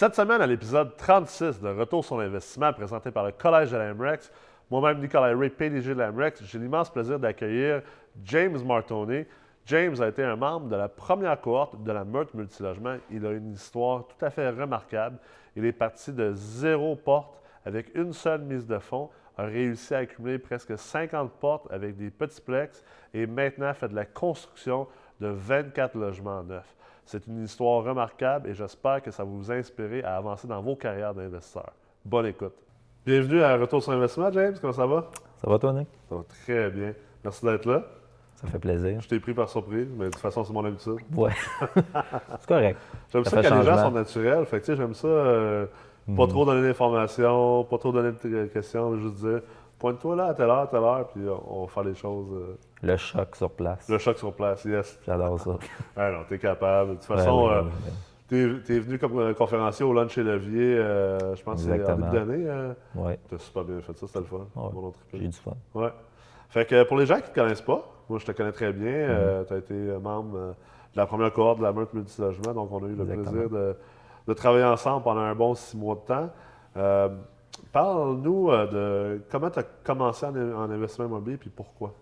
Cette semaine, à l'épisode 36 de Retour sur l'investissement présenté par le Collège de l'AMREX, moi-même, Nicolas Ray, PDG de l'AMREX, j'ai l'immense plaisir d'accueillir James Martoni. James a été un membre de la première cohorte de la Meurthe Multilogement. Il a une histoire tout à fait remarquable. Il est parti de zéro porte avec une seule mise de fonds, a réussi à accumuler presque 50 portes avec des petits plex et maintenant fait de la construction de 24 logements neufs. C'est une histoire remarquable et j'espère que ça va vous inspirer à avancer dans vos carrières d'investisseurs. Bonne écoute. Bienvenue à Retour sur Investissement, James. Comment ça va? Ça va, toi, Nick? Ça va très bien. Merci d'être là. Ça fait plaisir. Je t'ai pris par surprise, mais de toute façon, c'est mon habitude. Ouais. c'est correct. J'aime ça, Ça quand les gens sont naturels. Fait que, tu sais, j'aime ça, euh, pas Mhm. trop donner d'informations, pas trop donner de questions, juste dire pointe-toi là à telle heure, à telle heure, puis on, va faire les choses. euh, Le choc sur place. le choc sur place, yes. J'adore ça. Ah non, t'es capable. De toute façon, ouais, euh, ouais, t'es t'es venu comme conférencier au lunch et levier, euh, je pense c'est en début d'année. euh, Ouais, T'as super bien fait ça, c'était le fun. Mon j'ai eu du fun. Ouais. Fait que pour les gens qui ne te connaissent pas, moi je te connais très bien. Mhm. tu as été membre de la première cohorte de la Meurthe Multilogement, donc on a eu le Exactement. plaisir de, de travailler ensemble pendant un bon six mois de temps. Parle-nous euh, de comment tu as commencé en, en investissement immobilier puis pourquoi?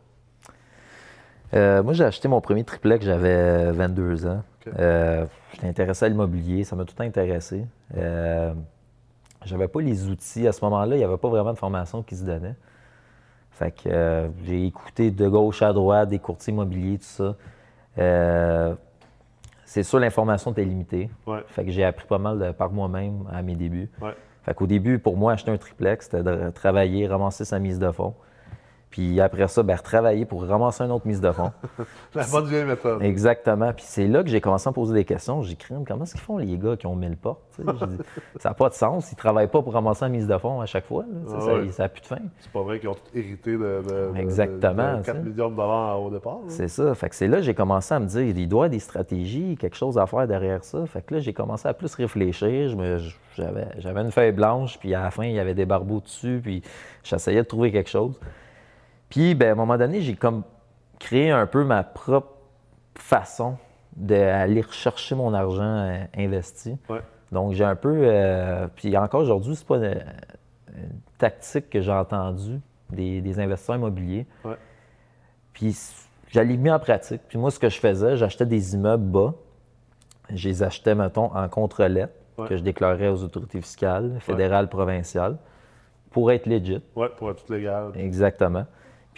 Euh, moi, j'ai acheté mon premier triplex, j'avais 22 ans. OK. Euh, J'étais intéressé à l'immobilier, ça m'a tout intéressé. Euh, j'avais pas les outils. À ce moment-là, il n'y avait pas vraiment de formation qui se donnait. Fait que j'ai écouté de gauche à droite des courtiers immobiliers, tout ça. C'est sûr, l'information était limitée. Ouais. Fait que j'ai appris pas mal de- par moi-même à mes débuts. Ouais. Fait qu'au début, pour moi, acheter un triplex, c'était de travailler, ramasser sa mise de fonds. Puis après ça, ben, retravailler pour ramasser une autre mise de fonds. La bonne vieille méthode. Exactement. Puis c'est là que j'ai commencé à me poser des questions. J'ai dit, comment est-ce qu'ils font les gars qui ont 1000 portes? Dit, ça n'a pas de sens. Ils ne travaillent pas pour ramasser la mise de fonds à chaque fois. là. Ah ça- ouais. n'a plus de fin. C'est pas vrai qu'ils ont tout hérité de, Exactement, de 4 ça. millions de dollars au départ. C'est ça. Fait que c'est là que j'ai commencé à me dire, il doit y avoir des stratégies, quelque chose à faire derrière ça. Fait que là, j'ai commencé à plus réfléchir. Je me- J'avais j'avais une feuille blanche, puis à la fin, il y avait des barbeaux dessus, puis j'essayais de trouver quelque chose. Puis, ben, à un moment donné, j'ai comme créé un peu ma propre façon d'aller rechercher mon argent euh, investi. Ouais. Donc, j'ai un peu. euh, puis encore aujourd'hui, c'est pas une, une tactique que j'ai entendue des, des investisseurs immobiliers. Ouais. Puis, je l'ai mis en pratique. Puis, moi, ce que je faisais, j'achetais des immeubles bas. Je les achetais, mettons, en contre-lettre, Ouais. que je déclarais aux autorités fiscales, fédérales, provinciales, pour être legit. Ouais, pour être tout légal. Exactement.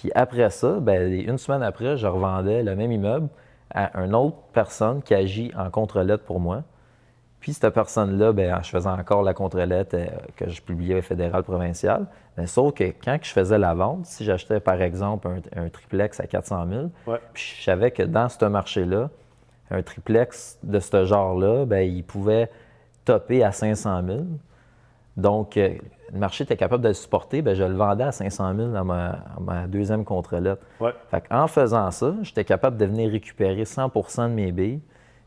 Puis après ça, ben, une semaine après, je revendais le même immeuble à une autre personne qui agit en contre-lettre pour moi. Puis cette personne-là, ben, je faisais encore la contre-lettre euh, que je publiais fédéral, provincial. Mais sauf que quand je faisais la vente, si j'achetais par exemple un, un triplex à 400 000, Ouais. puis je savais que dans ce marché-là, un triplex de ce genre-là, ben, il pouvait topper à 500 000. Donc, euh, le marché était capable de le supporter, ben, je le vendais à 500 000 dans ma, deuxième contre-lettre. Ouais. Fait en faisant ça, j'étais capable de venir récupérer 100% de mes billes,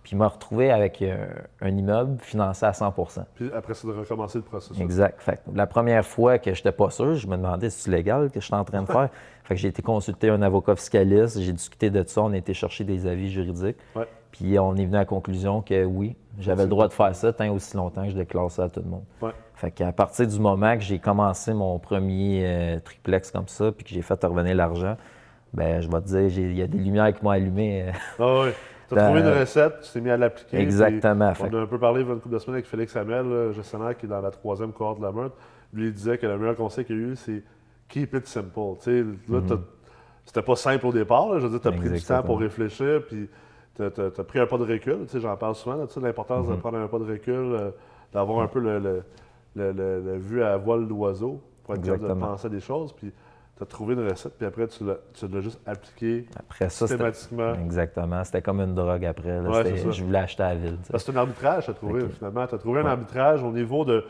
puis me retrouver avec euh, un immeuble financé à 100% Puis après ça, de recommencer le processus. Exact. Fait que la première fois que je n'étais pas sûr, je me demandais si c'est légal que je suis en train de faire? fait que j'ai été consulter un avocat fiscaliste, j'ai discuté de ça, on a été chercher des avis juridiques. Ouais. Puis on est venu à la conclusion que oui, j'avais le droit de faire ça tant aussi longtemps que je déclare ça à tout le monde. Ouais. Fait qu'à partir du moment que j'ai commencé mon premier euh, triplex comme ça, puis que j'ai fait revenir l'argent, ben je vais te dire, il y a des lumières qui m'ont allumé. euh, Ah oui. Tu as trouvé une recette, tu t'es mis à l'appliquer. Exactement. On a un peu parlé il y a une couple de semaines avec Félix Samuel, le gestionnaire qui est dans la troisième cohorte de la meurtre. Lui, il disait que le meilleur conseil qu'il a eu, c'est keep it simple. Tu sais, là, t'as- c'était pas simple au départ. là. Je veux dire, tu as pris du temps pour réfléchir, puis tu as, pris un pas de recul. Tu sais, J'en parle souvent, là, tu sais, l'importance de prendre un pas de recul, euh, d'avoir un peu le, le, le- le- le vue à voile d'oiseau pour être capable de penser à des choses. Puis tu as trouvé une recette, puis après, tu l'as juste appliqué Après ça, c'était. systématiquement. Exactement. C'était comme une drogue après. là. Ouais, je voulais acheter à la ville. c'est un arbitrage, tu as trouvé, finalement. Tu as trouvé un arbitrage au niveau de.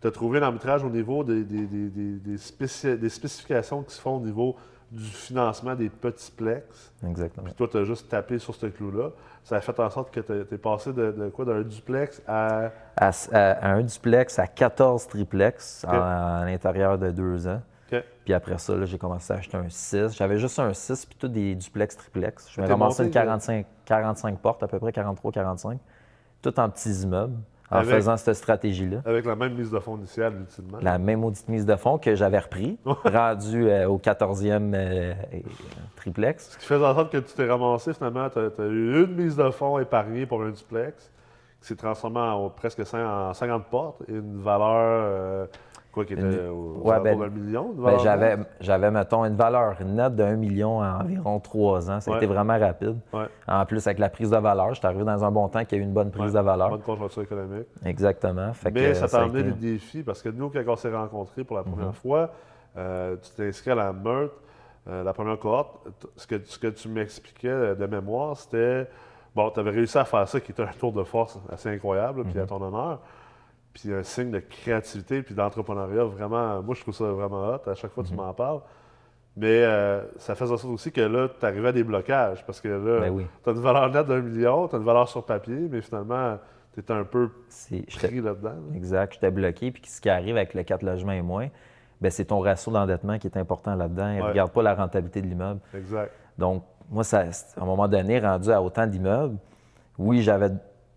Tu as trouvé un arbitrage au niveau des, des, des, des, des spéci- des spécifications qui se font au niveau du financement des petits plex. Exactement. Puis toi, tu as juste tapé sur ce clou-là. Ça a fait en sorte que tu es passé de, de quoi D'un duplex à. À, à- à un duplex à 14 triplex à l'intérieur de deux ans. Puis après ça, j'ai commencé à acheter un 6. J'avais juste un 6 puis tout des duplex triplex. Je me ramassé monté une de- 45, 45 portes, à peu près 43-45. Tout en petits immeubles, en Avec- faisant cette stratégie-là. Avec la même mise de fonds initiale, ultimement. La même audite mise de fonds que j'avais repris, rendu euh, au 14e euh, triplex. Ce qui fait en sorte que tu t'es ramassé, finalement, tu as, eu une mise de fonds épargnée pour un duplex, qui s'est transformé en presque cin- en 50 portes et une valeur, euh, quoi, qui était Une- au, ouais, ben, million. de Ben, j'avais, j'avais, mettons, une valeur nette d'un million en environ trois ans. Ça a Ouais. été vraiment rapide. Ouais. En plus, avec la prise de valeur, j'étais arrivé dans un bon temps qu'il y a eu une bonne prise de valeur. Bonne conjoncture économique. Exactement. Fait Mais que, ça t'a amené été- des défis parce que nous, quand on s'est rencontrés pour la première Mhm. fois, euh, tu t'es inscrit à la Meurthe, euh, la première cohorte. Ce que, ce que tu m'expliquais euh, de mémoire, c'était. Bon, tu avais réussi à faire ça qui était un tour de force assez incroyable, puis à Mhm. ton honneur. Puis un signe de créativité puis d'entrepreneuriat vraiment. Moi, je trouve ça vraiment hot. À chaque fois, Mhm. tu m'en parles. Mais euh, ça fait en sorte aussi que là, tu arrivais à des blocages parce que là, Ben oui. tu as une valeur nette d'un million, tu as une valeur sur papier, mais finalement, tu étais un peu pris là-dedans. là. Exact, j'étais bloqué. Puis ce qui arrive avec le 4 logements et moins, ben, c'est ton ratio d'endettement qui est important là-dedans. Il Ouais. regarde pas la rentabilité de l'immeuble. Exact. Donc, moi, ça, à un moment donné, rendu à autant d'immeubles, oui, j'avais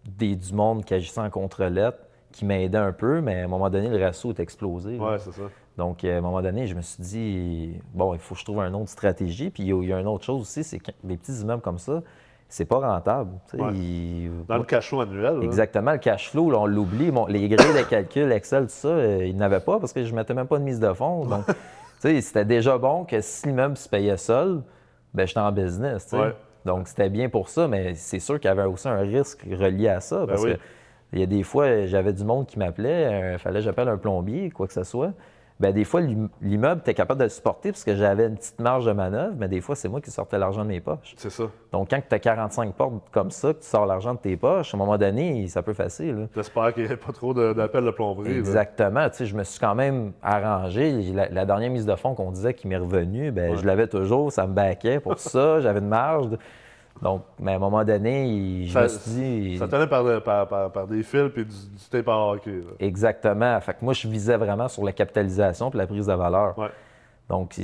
des, du monde qui agissait en contre-lettre, qui m'aidait un peu, mais à un moment donné, le ratio est explosé. Ouais, c'est ça. Donc, à un moment donné, je me suis dit, bon, il faut que je trouve une autre stratégie. Puis, il y a- une autre chose aussi, c'est que des petits immeubles comme ça, c'est pas rentable. Ouais. il- Dans le cachot annuel. là. Exactement, le cash flow, là, on l'oublie. Bon, les grilles de calcul, Excel, tout ça, euh, ils n'avaient pas parce que je ne mettais même pas de mise de fonds. Donc, c'était déjà bon que si l'immeuble se payait seul, ben j'étais en business. Ouais. Donc, c'était bien pour ça, mais c'est sûr qu'il y avait aussi un risque relié à ça. Parce oui. que il y a des fois, j'avais du monde qui m'appelait, il fallait que j'appelle un plombier, quoi que ce soit. Ben, des fois, l'im- l'immeuble était capable de le supporter parce que j'avais une petite marge de manœuvre, mais des fois, c'est moi qui sortais l'argent de mes poches. C'est ça. Donc, quand tu as 45 portes comme ça, que tu sors l'argent de tes poches, à un moment donné, ça peut facile. J'espère qu'il n'y ait pas trop d'appels de plomberie. Exactement. Tu sais, je me suis quand même arrangé. La, la dernière mise de fonds qu'on disait qui m'est revenue, ben, Ouais. je l'avais toujours, ça me baquait pour ça, j'avais une marge. Donc, mais à un moment donné, il- je Ça- me suis dit. Ça tenait par, par, par- par des fils puis du, du tape à hockey. là. Exactement. Fait que moi, je visais vraiment sur la capitalisation et la prise de valeur. Ouais. Donc,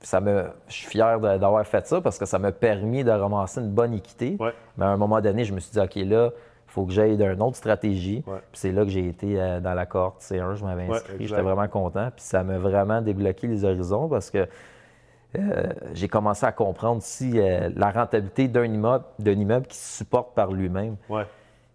ça me, je suis fier d'avoir fait ça parce que ça m'a permis de ramasser une bonne équité. Ouais. Mais à un moment donné, je me suis dit, OK, là, il faut que j'aille d'une autre stratégie. Ouais. Puis c'est là que j'ai été euh, dans la cohorte C1, je m'avais inscrit. J'étais vraiment content. Puis ça m'a vraiment débloqué les horizons parce que euh, j'ai commencé à comprendre aussi euh, la rentabilité d'un immeuble, d'un immeuble qui se supporte par lui-même. Ouais.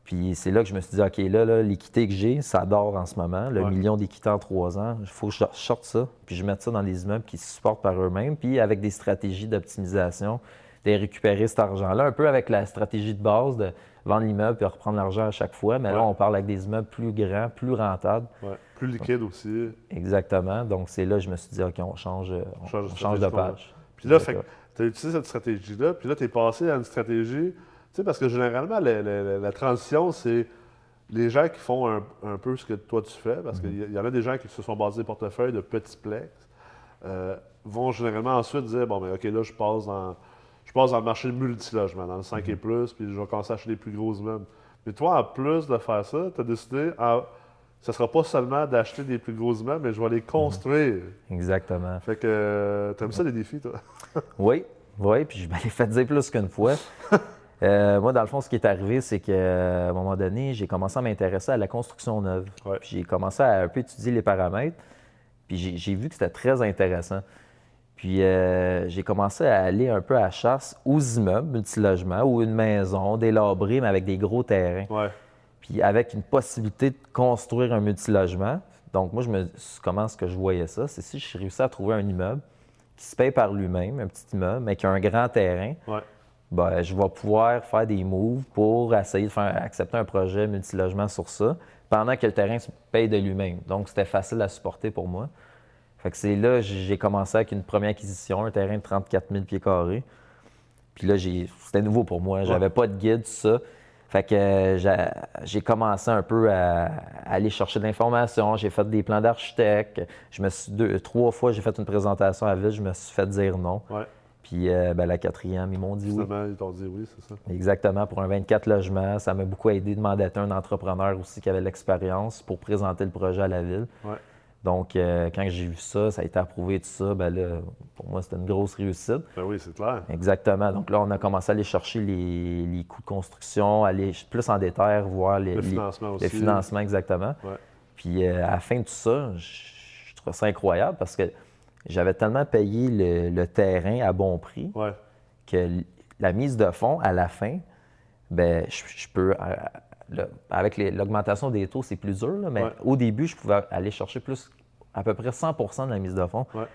Puis c'est là que je me suis dit, OK, là, là, l'équité que j'ai, ça dort en ce moment. Le Ouais. million d'équité en trois ans, il faut que je sorte ça, puis je mette ça dans des immeubles qui se supportent par eux-mêmes, puis avec des stratégies d'optimisation, de récupérer cet argent-là, un peu avec la stratégie de base de vendre l'immeuble puis reprendre l'argent à chaque fois. Mais là, on parle avec des immeubles plus grands, plus rentables. Ouais. Plus liquide aussi. Exactement. Donc c'est là que je me suis dit, OK, on change, on, Change de on change de page. Puis là, tu as utilisé cette stratégie-là, puis là, tu es passé à une stratégie. Tu sais, parce que généralement, la, la- la- la transition, c'est les gens qui font un, un peu ce que toi tu fais, parce qu'il y, y en a des gens qui se sont basés des portefeuilles de petits plex, euh, vont généralement ensuite dire bon, ben OK, là, je passe dans, je passe dans le marché multilogement, dans le 5 et plus, puis je vais commencer à acheter des plus gros immeubles. Mais toi, en plus de faire ça, tu as décidé, en- ce ne sera pas seulement d'acheter des plus gros immeubles, mais je vais les construire. Exactement. Fait que euh, t'aimes ça les défis, toi? Oui, oui, puis je me l'ai fait dire plus qu'une fois. Euh, moi, dans le fond, ce qui est arrivé, c'est qu'à un moment donné, j'ai commencé à m'intéresser à la construction neuve. Ouais. Puis J'ai commencé à un peu étudier les paramètres, puis j'ai vu que c'était très intéressant. Puis euh, j'ai commencé à aller un peu à la chasse aux immeubles, multilogements, ou une maison, délabrée, mais avec des gros terrains. Ouais. Puis avec une possibilité de construire un multilogement. Donc, moi, je me, comment est-ce que je voyais ça? C'est si je réussis à trouver un immeuble qui se paye par lui-même, un petit immeuble, mais qui a un grand terrain, Ouais. ben, je vais pouvoir faire des moves pour essayer de faire accepter un projet multilogement sur ça, pendant que le terrain se paye de lui-même. Donc, c'était facile à supporter pour moi. Fait que c'est là que j'ai commencé avec une première acquisition, un terrain de 34 000 pieds carrés. Puis là, j'ai- c'était nouveau pour moi. J'avais pas de guide, tout ça. Fait que euh, j'ai- commencé un peu à, à aller chercher de l'information. J'ai fait des plans d'architecte. Je me suis deux, trois fois, j'ai fait une présentation à ville. Je me suis fait dire non. Ouais. Puis euh, ben, la quatrième, ils m'ont dit oui. Ils t'ont dit oui, c'est ça. Exactement, pour un 24 logements. Ça m'a beaucoup aidé de mandater un entrepreneur aussi qui avait l'expérience pour présenter le projet à la ville. Ouais. Donc, euh, quand j'ai vu ça, ça a été approuvé, tout ça, ben là, pour moi, c'était une grosse réussite. Ben oui, c'est clair. Exactement. Donc là, on a commencé à aller chercher les, les coûts de construction, aller plus en détail, voir les, Le les- financement aussi. le financement exactement. Ouais. Puis euh, à la fin de tout ça, je, je trouve ça incroyable parce que j'avais tellement payé le, le terrain à bon prix Ouais. que la mise de fonds à la fin, ben je, je peux. euh, le- avec l'augmentation des taux, c'est plus dur, là, mais Ouais. au début, je pouvais aller chercher plus, à peu près 100% de la mise de fonds Ouais.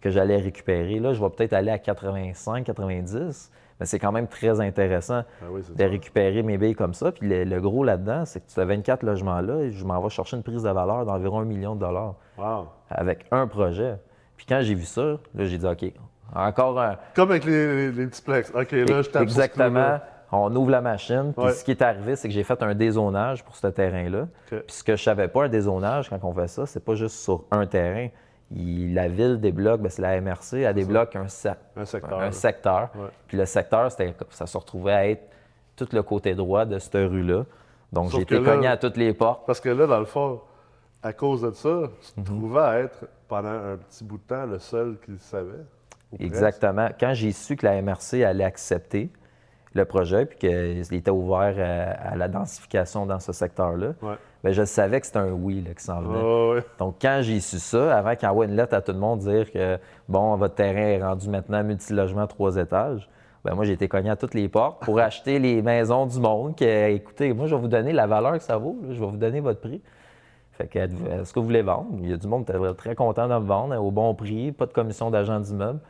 que j'allais récupérer. Là, je vais peut-être aller à 85, 90, mais c'est quand même très intéressant Ben oui, c'est de ça. récupérer mes billes comme ça. Puis le, le gros là-dedans, c'est que tu as 24 logements-là et je m'en vais chercher une prise de valeur d'environ un million de dollars Wow. avec un projet. Puis quand j'ai vu ça, là, j'ai dit OK, encore un. Comme avec les, les, les petits plex. OK, là, je tape Exactement. On ouvre la machine. Puis Ouais. ce qui est arrivé, c'est que j'ai fait un dézonage pour ce terrain-là. Puis ce que je savais pas, un dézonage, quand on fait ça, c'est pas juste sur un terrain. Il- la ville débloque, ben, c'est la MRC, elle débloque un, Un secteur. un secteur. Ouais. Puis le secteur, ça se retrouvait à être tout le côté droit de cette rue-là. Donc j'ai été cogné à toutes les portes. Parce que là, dans le fond, à cause de ça, tu Mhm. te trouvais à être, pendant un petit bout de temps, le seul qui le savait. Exactement. Quand j'ai su que la MRC allait accepter le projet puis qu'il était ouvert à, à la densification dans ce secteur-là, Ouais. ben, je savais que c'était un oui là, qui s'en venait. Ouais. Donc, quand j'ai su ça, avant qu'il envoie une lettre à tout le monde dire que, bon, votre terrain est rendu maintenant multilogement trois étages, ben moi, j'ai été cogné à toutes les portes pour acheter les maisons du monde. Que, écoutez, moi, je vais vous donner la valeur que ça vaut. là. je vais vous donner votre prix. Fait que, est-ce que vous voulez vendre? Il y a du monde qui était très content de me vendre au bon prix, pas de commission d'agent d'immeuble.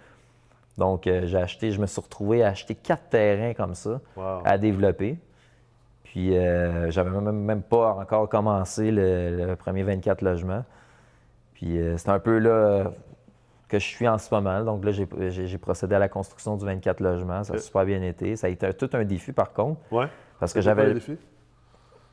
Donc, euh, j'ai acheté, je me suis retrouvé à acheter quatre terrains comme ça Wow. à développer. Puis, euh, j'avais même, même pas encore commencé le, le premier 24 logements. Puis, euh, c'est un peu là que je suis en ce moment. Donc, là, j'ai- procédé à la construction du 24 logements. Ça a super bien été. Ça a été tout un défi, par contre, Ouais. parce que j'avais. défis?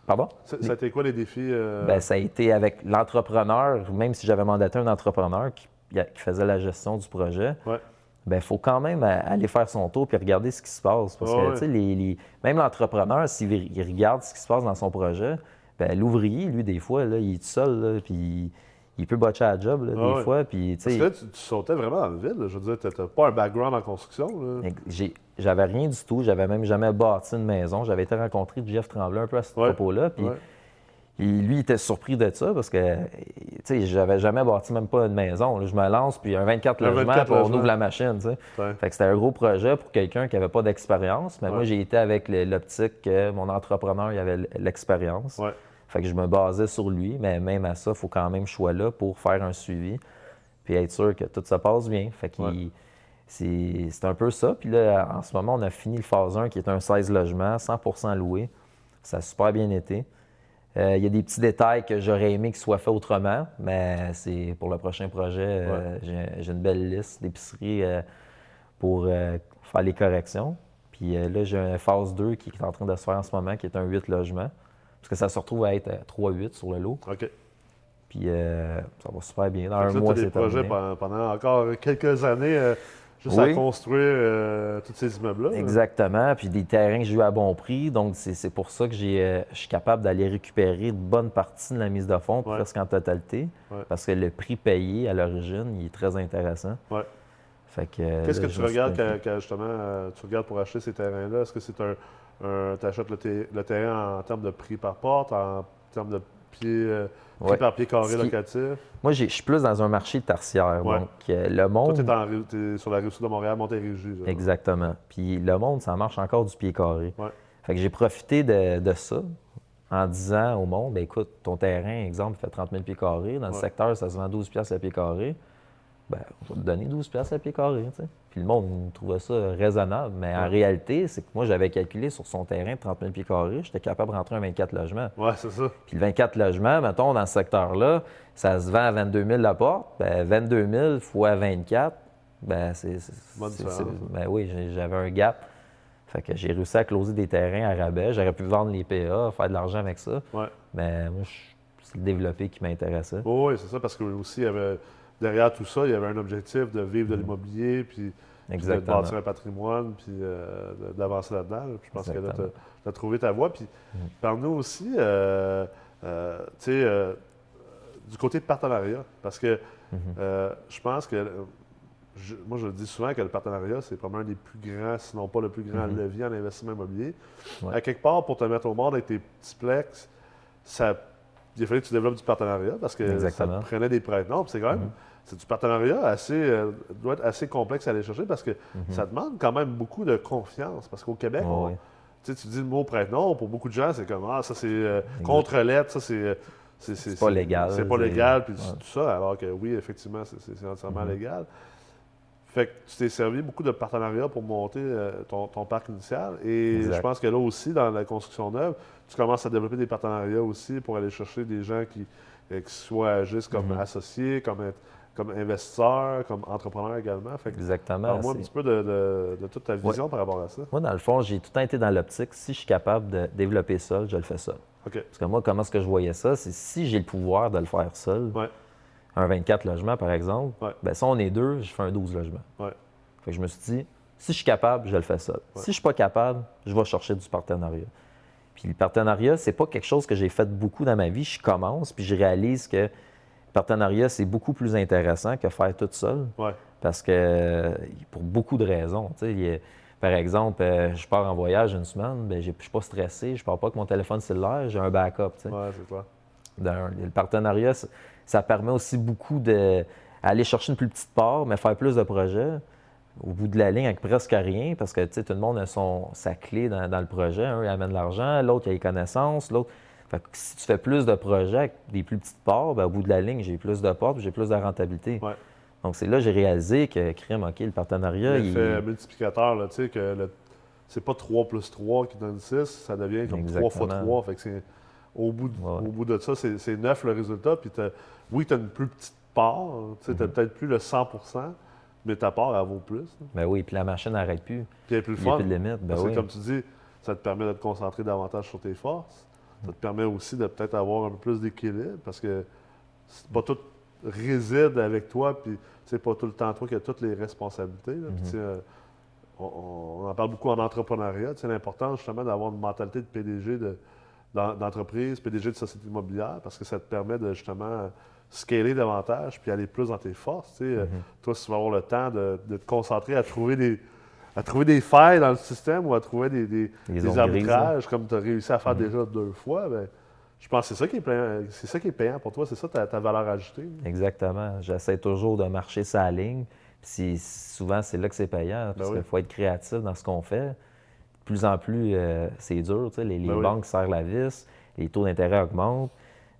Pardon? Ça, ça a été quoi les défis? euh, Ben, ça a été avec l'entrepreneur, même si j'avais mandaté un entrepreneur qui, qui faisait la gestion du projet. Ouais. Ben, il faut quand même aller faire son tour puis regarder ce qui se passe. Parce que, tu les- les- même l'entrepreneur, s'il il regarde ce qui se passe dans son projet, ben, l'ouvrier, lui, des fois, là, il est tout seul, là, puis il, peut botcher à la job, là, Ah des fois. Puis, tu Parce sais, que là, tu, tu sautais vraiment dans le vide. là. Je veux dire, t'as t'as pas un background en construction. J'avais rien du tout. J'avais même jamais bâti une maison. J'avais été rencontré de Jeff Tremblay un peu à ce propos-là. Puis, Ouais. Et lui, il était surpris de ça parce que, tu sais, j'avais jamais bâti même pas une maison. là. Je me lance, puis un 24 Un logements, 24 puis on ouvre la machine, tu sais. Ouais. Fait que c'était un gros projet pour quelqu'un qui n'avait pas d'expérience. Mais moi, j'ai été avec l'optique que mon entrepreneur, il avait l'expérience. Ouais. Fait que je me basais sur lui, mais même à ça, il faut quand même sois là pour faire un suivi, puis être sûr que tout se passe bien. Fait c'est c'est un peu ça. Puis là, en ce moment, on a fini le phase 1 qui est un 16 logements, 100% loué. Ça a super bien été. Euh, Il y a des petits détails que j'aurais aimé qu'ils soient faits autrement, mais c'est pour le prochain projet. euh, j'ai- J'ai une belle liste d'épiceries euh, pour faire les corrections. Puis là, j'ai un phase 2 qui est en train de se faire en ce moment, qui est un 8 logements. Parce que ça se retrouve à être euh, 3-8 sur le lot. OK. Puis ça va super bien. Dans un là, mois, c'est projets terminé. pendant, pendant encore quelques années juste à construire euh, tous ces immeubles-là. là. Exactement. Puis des terrains que j'ai eu à bon prix. Donc, c'est pour ça que euh, je suis capable d'aller récupérer une bonne partie de la mise de fonds, Ouais. presque en totalité. Ouais. Parce que le prix payé à l'origine, il est très intéressant. Ouais. Euh, Qu'est-ce que tu regardes dit, quand, quand, justement tu regardes pour acheter ces terrains-là? Est-ce que c'est un, un tu achètes le, le terrain en termes de prix par porte, en termes de pied, euh, Ouais. par pied carré locatif? Moi, je suis plus dans un marché tertiaire. Ouais. Donc, euh, le Toi, monde. tu es, sur la rive sud de Montréal, Montérégie. là. Exactement. Puis le monde, ça marche encore du pied carré. Ouais. Fait que j'ai profité de, de ça en disant au monde, ben écoute, ton terrain, exemple, fait 30 000 pieds carrés. Dans le secteur, ça se vend 12 piastres le pied carré. Ben, on va te donner 12 piastres le pied carré. tu sais. Puis le monde trouvait ça raisonnable. Mais en Ouais. réalité, c'est que moi, j'avais calculé sur son terrain de 30 000 pieds carrés, j'étais capable de rentrer un 24 logements. Ouais, c'est ça. Puis le 24 logements, mettons, dans ce secteur-là, ça se vend à 22 000 la porte. Ben, 22 000 fois 24, ben, c'est. Ben oui, j'avais un gap. Fait que j'ai réussi à closer des terrains à rabais. J'aurais pu vendre les PA, faire de l'argent avec ça. Ouais. Mais moi, je- c'est le développer qui m'intéressait. Oh, oui, c'est ça, parce que aussi, il y avait, derrière tout ça, il y avait un objectif de vivre de l'immobilier, puis puis de bâtir un patrimoine, puis euh, de- d'avancer là-dedans. là. Je pense que là, tu as trouvé ta voie. Puis Mm. parle-nous aussi, euh, euh, tu sais, euh, du côté partenariat. Parce que Mhm. euh, je pense que, je- moi je le dis souvent que le partenariat, c'est probablement un des plus grands, sinon pas le plus grand Mhm. levier en investissement immobilier. Ouais. À quelque part, pour te mettre au monde avec tes petits plex, ça, il a fallu que tu développes du partenariat parce que Exactement. ça te prenait des prêts. Non, puis c'est quand même, Mhm. C'est du partenariat assez, euh, doit être assez complexe à aller chercher parce que Mhm. ça demande quand même beaucoup de confiance. Parce qu'au Québec, on- tu dis le mot prête-nom, pour beaucoup de gens, c'est comme Ah, ça c'est euh, contre-lettre, ça c'est. euh, C'est C'est pas légal, C'est pas légal, puis ouais. tout ça. Alors que oui, effectivement, c'est entièrement Mhm. légal. Fait que tu t'es servi beaucoup de partenariats pour monter euh, ton, ton parc initial. Et Exact. je pense que là aussi, dans la construction neuve, tu commences à développer des partenariats aussi pour aller chercher des gens qui, qui soit agissent comme Mhm. associés, comme, comme investisseurs, comme entrepreneurs également. Fait que Exactement. parle-moi un petit peu de, de- de toute ta vision par rapport à ça. Moi, dans le fond, j'ai tout le temps été dans l'optique, si je suis capable de développer seul, je le fais seul. Parce que moi, comment est-ce que je voyais ça? C'est si j'ai le pouvoir de le faire seul, Ouais. un 24 logements par exemple, Ouais. ben si on est deux, je fais un 12 logements. Fait que je me suis dit, si je suis capable, je le fais seul. Si je suis pas capable, je vais chercher du partenariat. Puis le partenariat, c'est pas quelque chose que j'ai fait beaucoup dans ma vie. Je commence, puis je réalise que partenariat, c'est beaucoup plus intéressant que faire tout seul. Ouais. Parce que, pour beaucoup de raisons. a- par exemple, euh, je pars en voyage une semaine, ben, je suis pas stressé, je pars pas avec mon téléphone cellulaire, j'ai un backup. Ouais, c'est clair. Le partenariat, ça, ça permet aussi beaucoup d'aller chercher une plus petite part, mais faire plus de projets. Au bout de la ligne, avec presque rien, parce que tout le monde a son, sa clé dans, dans le projet. Un, il amène l'argent, l'autre, il a les connaissances, l'autre. Fait que si tu fais plus de projets avec des plus petites parts, ben, au bout de la ligne, j'ai plus de parts, puis j'ai plus de rentabilité. Ouais. Donc, c'est là que j'ai réalisé que, crime, OK, le partenariat, il... L'effet multiplicateur, là, tu sais, que le- c'est pas 3 plus 3 qui donne 6, ça devient comme 3 fois Exactement. 3. Fait que c'est, au, bout de, Ouais. au bout de ça, c'est, c'est 9 le résultat. Puis t'as- oui, tu as une plus petite part, tu sais, Mhm. peut-être plus le 100% mais ta part, elle vaut plus. Ben oui, puis la machine n'arrête plus. Puis elle est plus Il n'y a plus de limite. Ben oui. comme tu dis, ça te permet de te concentrer davantage sur tes forces. Ça te permet aussi de peut-être avoir un peu plus d'équilibre parce que c'est pas tout réside avec toi, puis c'est pas tout le temps toi qui as toutes les responsabilités. là. Mhm. sais, euh, on, on en parle beaucoup en entrepreneuriat, tu sais, l'importance justement d'avoir une mentalité de PDG de- d'en- d'entreprise, PDG de société immobilière, parce que ça te permet de justement scaler davantage puis aller plus dans tes forces. Mhm. Toi, si tu vas avoir le temps de, de te concentrer à trouver des à trouver des failles dans le système ou à trouver des, grises, arbitrages comme tu as réussi à faire Mhm. déjà deux fois, ben, je pense que c'est ça qui est payant, c'est ça qui est payant pour toi, c'est ça ta, ta valeur ajoutée. Exactement. J'essaie toujours de marcher sa ligne. Puis souvent, c'est là que c'est payant, parce Ben oui. qu'il faut être créatif dans ce qu'on fait. De plus en plus, euh, c'est dur. Les, les Ben oui. banques serrent la vis, les taux d'intérêt augmentent.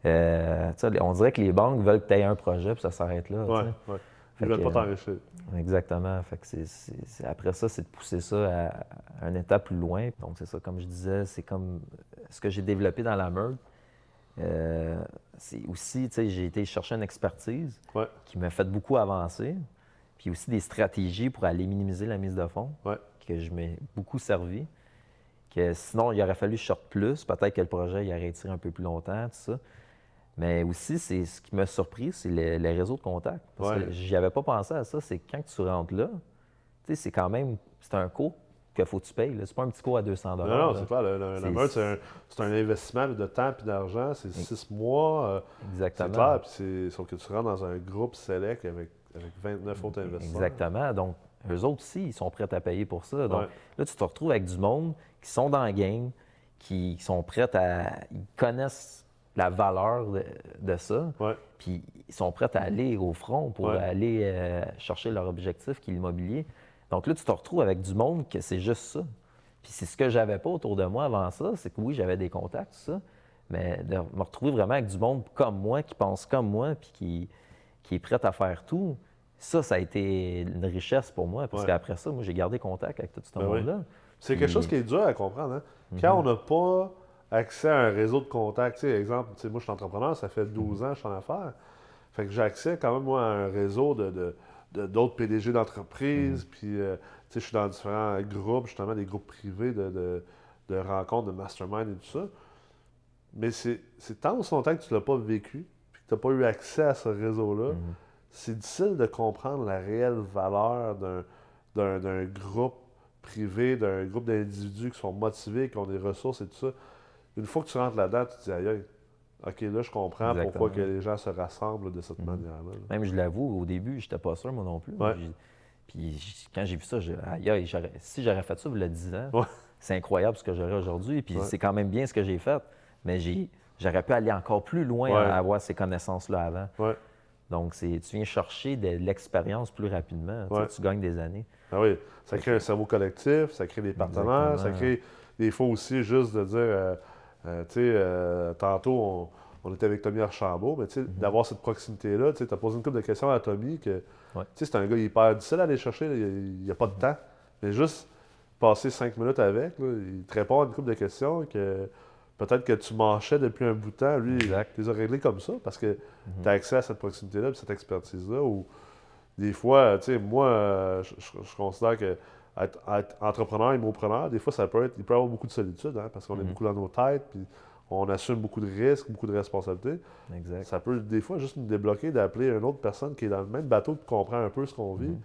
Euh, on dirait que les banques veulent que tu aies un projet, puis ça s'arrête là. Ouais, ouais. Fait que, pas t'enrichir. Exactement. Fait que après ça, c'est de pousser ça à, à un état plus loin. Donc, c'est ça, comme je disais, c'est comme ce que j'ai développé dans la meurtre. euh, c'est aussi, tu sais, j'ai été chercher une expertise Ouais. qui m'a fait beaucoup avancer. Puis aussi des stratégies pour aller minimiser la mise de fonds, Ouais. que je m'ai beaucoup servi. Que sinon, il aurait fallu que je sorte plus. Peut-être que le projet il aurait étiré un peu plus longtemps, tout ça. Mais aussi, c'est ce qui m'a surpris, c'est le, le réseau de contacts. Parce Ouais. que j'y avais pas pensé à ça. C'est quand tu rentres là, tu sais, c'est quand même, c'est un coût qu'il faut que tu payes. C'est pas un petit coût à 200 Non, non, c'est clair. le- le- La C'est- un, c'est un investissement de temps et d'argent. C'est six mois. euh, c'est Exactement. clair. Puis c'est, sauf que tu rentres dans un groupe select avec, avec 29 autres investisseurs. Exactement. Donc, eux autres aussi, ils sont prêts à payer pour ça. Donc, Ouais. là, tu te retrouves avec du monde qui sont dans le game, qui sont prêts à. Ils connaissent la valeur de, de ça, Ouais. puis ils sont prêts à aller au front pour Ouais. aller euh, chercher leur objectif qui est l'immobilier. Donc là, tu te retrouves avec du monde que c'est juste ça. Puis c'est ce que j'avais pas autour de moi avant ça, c'est que oui, j'avais des contacts, tout ça, mais de me retrouver vraiment avec du monde comme moi, qui pense comme moi, puis qui, qui est prêt à faire tout, ça, ça a été une richesse pour moi, parce Ouais. qu'après ça, moi, j'ai gardé contact avec tout ce Ben oui. monde-là. C'est quelque chose qui est dur à comprendre. hein. Quand on n'a pas accès à un réseau de contacts, tu sais, exemple, tu sais, moi je suis entrepreneur, ça fait 12 ans que je suis en affaires. Fait que j'ai accès quand même moi à un réseau de, de- d'autres PDG d'entreprises, puis euh, je suis dans différents groupes, justement des groupes privés de, de- de rencontres, de mastermind et tout ça. Mais c'est, c'est tant aussi longtemps que tu ne l'as pas vécu, puis que tu n'as pas eu accès à ce réseau-là, Mhm. c'est difficile de comprendre la réelle valeur d'un, d'un, d'un groupe privé, d'un groupe d'individus qui sont motivés, qui ont des ressources et tout ça. Une fois que tu rentres là-dedans, tu te dis, aïe, OK, là, je comprends Exactement. pourquoi que les gens se rassemblent de cette Mhm. manière-là. là. Même, je l'avoue, au début, j'étais pas sûr, moi non plus. Ouais. Puis quand j'ai vu ça, j'ai aïe, si j'aurais fait ça y a 10 ans, Ouais. c'est incroyable ce que j'aurais aujourd'hui. Puis Ouais. c'est quand même bien ce que j'ai fait. Mais j'aurais pu aller encore plus loin à avoir ces connaissances-là avant. Donc, c'est, tu viens chercher de l'expérience plus rapidement. Tu sais, Ouais. Tu gagnes des années. Ah oui, ça crée un cerveau collectif, ça crée des partenaires, ça crée des fois aussi juste de dire, euh, euh, tu sais, euh, tantôt on, on était avec Tommy Archambault, mais tu sais, d'avoir cette proximité-là, tu as posé une couple de questions à Tommy que, Ouais. tu sais, c'est un gars hyper difficile à aller chercher, il n'y a, pas de temps, mais juste passer cinq minutes avec, là, il te répond à une couple de questions que peut-être que tu manchais depuis un bout de temps, lui, Exact. il les a réglées comme ça parce que Mhm. tu as accès à cette proximité-là, puis cette expertise-là, où des fois, tu sais, moi, euh, je, considère que être, être entrepreneur, immopreneur, des fois, ça peut être, il peut y avoir beaucoup de solitude, hein, parce qu'on est Mhm. beaucoup dans nos têtes, puis on assume beaucoup de risques, beaucoup de responsabilités. Exact. Ça peut, des fois, juste nous débloquer d'appeler une autre personne qui est dans le même bateau, qui comprend un peu ce qu'on vit, Mhm.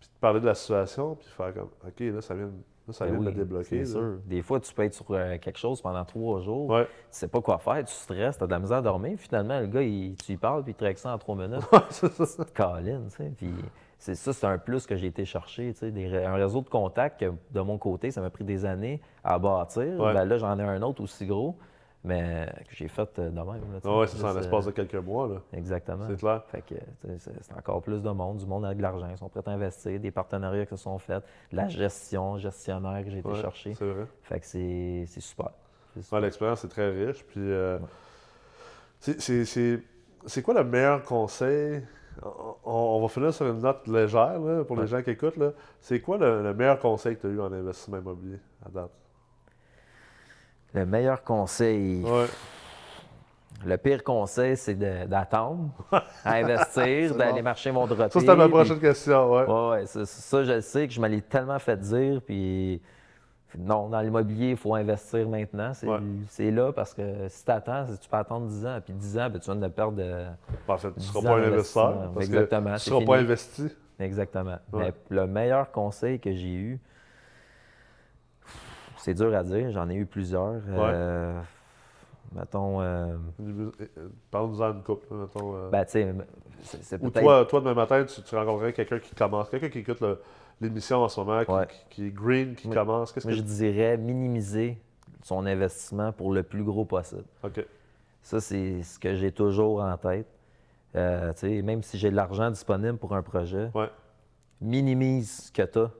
puis de parler de la situation, puis faire comme, OK, là, ça vient, ça Ben vient de oui, me débloquer. C'est là. sûr. Des fois, tu peux être sur euh, quelque chose pendant trois jours. Ouais. Tu sais pas quoi faire, tu stresses, tu as de la misère à dormir. Finalement, le gars, il- tu lui parles, puis il te ça en trois minutes. C'est ça. Caroline, tu sais. Puis c'est ça, c'est un plus que j'ai été chercher, tu sais. des un réseau de contacts que, de mon côté, ça m'a pris des années à bâtir. Ouais. Ben là, j'en ai un autre aussi gros, mais que j'ai fait euh, de même. ouais, c'est ça, en l'espace euh, de quelques mois, là. Exactement. C'est clair. Fait que c'est encore plus de monde, du monde avec de l'argent, ils sont prêts à investir, des partenariats qui se sont faits, de la gestion, gestionnaire que j'ai été Ouais, chercher. C'est vrai. Fait que c'est c'est super. Ouais, super. l'expérience est très riche. Puis, euh, Ouais. c'est- c'est- c'est c'est quoi le meilleur conseil? On, on va finir sur une note légère là, pour les gens qui écoutent. là. C'est quoi le, le meilleur conseil que tu as eu en investissement immobilier à date? Le meilleur conseil, Ouais. le pire conseil, c'est d'attendre à investir, d'aller marcher mon dropier. Ça, c'était ma puis- prochaine question. Ouais. Ouais, ouais, ça, ça, je le sais que je me l'ai tellement fait dire, puis non, dans l'immobilier, il faut investir maintenant. C'est Ouais. là parce que si tu attends, tu peux attendre 10 ans, puis 10 ans, ben, tu viens de perdre de... En fait, tu ne 10 seras pas un investisseur. Parce Exactement, que tu ne seras pas investi. Exactement. Ouais. Mais le meilleur conseil que j'ai eu, c'est dur à dire, j'en ai eu plusieurs. Euh, mettons, euh, Euh, Parle-nous-en une couple, là, mettons. euh. ben, tu sais, c'est Ou toi, toi, demain matin, tu, tu rencontrerais quelqu'un qui commence, quelqu'un qui écoute l'émission en ce moment, qui, Ouais. qui- est green, qui commence. Qu'est-ce que je dirais minimiser son investissement pour le plus gros possible. OK. Ça, c'est ce que j'ai toujours en tête. Euh, tu sais, même si j'ai de l'argent disponible pour un projet, Ouais. minimise ce que tu as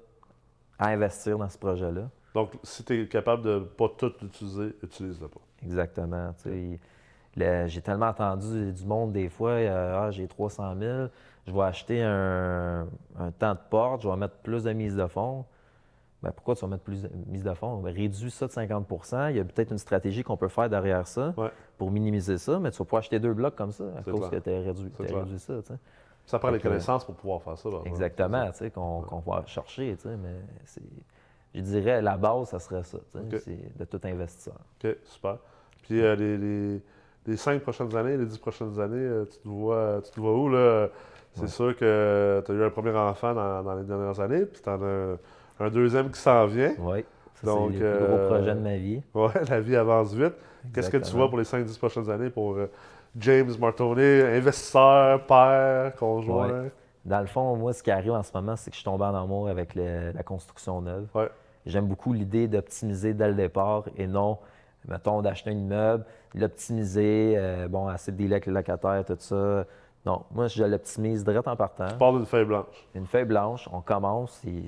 à investir dans ce projet-là. Donc, si tu es capable de ne pas tout utiliser, utilise-le pas. Exactement. J'ai tellement entendu du monde des fois, euh, ah, j'ai 300 000, je vais acheter un, un temps de porte, je vais mettre plus de mise de fonds. Ben, pourquoi tu vas mettre plus de mise de fonds? Ben, réduis ça de 50% Il y a peut-être une stratégie qu'on peut faire derrière ça Ouais. pour minimiser ça, mais tu vas pas acheter deux blocs comme ça à cause clair. que tu as réduit, ça. Ça prend Fait les connaissances pour pouvoir faire ça. Exactement, qu'on va chercher, mais c'est... Je dirais, la base, ça serait ça, c'est de tout investisseur. OK, super. Puis euh, les, les- les cinq prochaines années, les dix prochaines années, euh, tu te vois, tu te vois où? là? C'est Ouais. sûr que tu as eu un premier enfant dans, dans les dernières années, puis tu en as un, un deuxième qui s'en vient. Oui, ça, Donc, c'est le plus gros euh, projet de ma vie. Ouais, la vie avance vite. Qu'est-ce que tu vois pour les 5-10 prochaines années pour James Martoney, investisseur, père, conjoint? Dans le fond, moi, ce qui arrive en ce moment, c'est que je suis tombé en amour avec le- la construction neuve. Ouais. J'aime beaucoup l'idée d'optimiser dès le départ et non, mettons, d'acheter un immeuble, l'optimiser, euh, bon, assez de délai avec le locataire, tout ça. Non, moi, je l'optimise direct en partant. Tu pars d'une feuille blanche. Une feuille blanche, on commence, et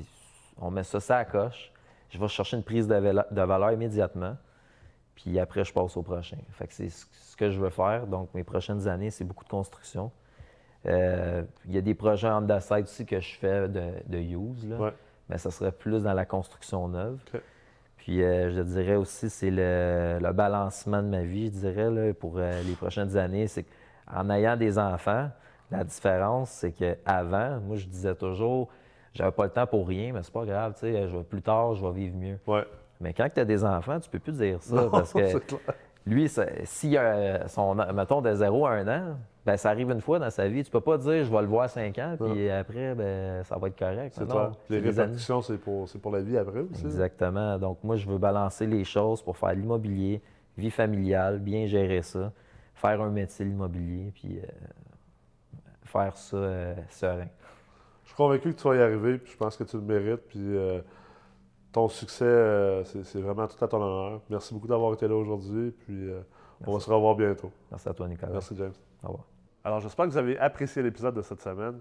on met ça, ça à coche. Je vais chercher une prise de, valeur immédiatement. Puis après, je passe au prochain. Fait que c'est ce que je veux faire. Donc, mes prochaines années, c'est beaucoup de construction. Euh, il y a des projets en side aussi que je fais de, de use, là. Ouais. Mais ça serait plus dans la construction neuve. Puis euh, je dirais aussi, c'est le, le balancement de ma vie, je dirais, là, pour euh, les prochaines années. C'est qu'en ayant des enfants, la différence, c'est qu'avant, moi, je disais toujours, j'avais pas le temps pour rien, mais c'est pas grave, tu sais, je vais- plus tard, je vais vivre mieux. Ouais. Mais quand tu as des enfants, tu peux plus dire ça, Non, parce que lui, s'il a euh, son, mettons, de 0 à 1 an, ben, ça arrive une fois dans sa vie. Tu peux pas dire, je vais le voir 5 ans, puis après, ben, ça va être correct. C'est Les répercussions, c'est pour, c'est pour la vie après aussi. Exactement. Donc, moi, je veux balancer les choses pour faire l'immobilier, vie familiale, bien gérer ça. faire un métier l'immobilier, puis euh, faire ça euh, serein. Je suis convaincu que tu vas y arriver, puis je pense que tu le mérites. Puis euh, ton succès, c'est c'est vraiment tout à ton honneur. Merci beaucoup d'avoir été là aujourd'hui, puis on va se revoir bientôt. Merci à toi, Nicolas. Merci, James. Au revoir. Alors, j'espère que vous avez apprécié l'épisode de cette semaine.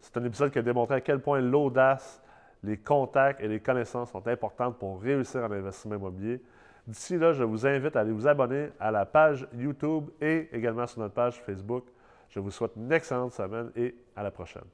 C'est un épisode qui a démontré à quel point l'audace, les contacts et les connaissances sont importantes pour réussir en investissement immobilier. D'ici là, je vous invite à aller vous abonner à la page YouTube et également sur notre page Facebook. Je vous souhaite une excellente semaine et à la prochaine.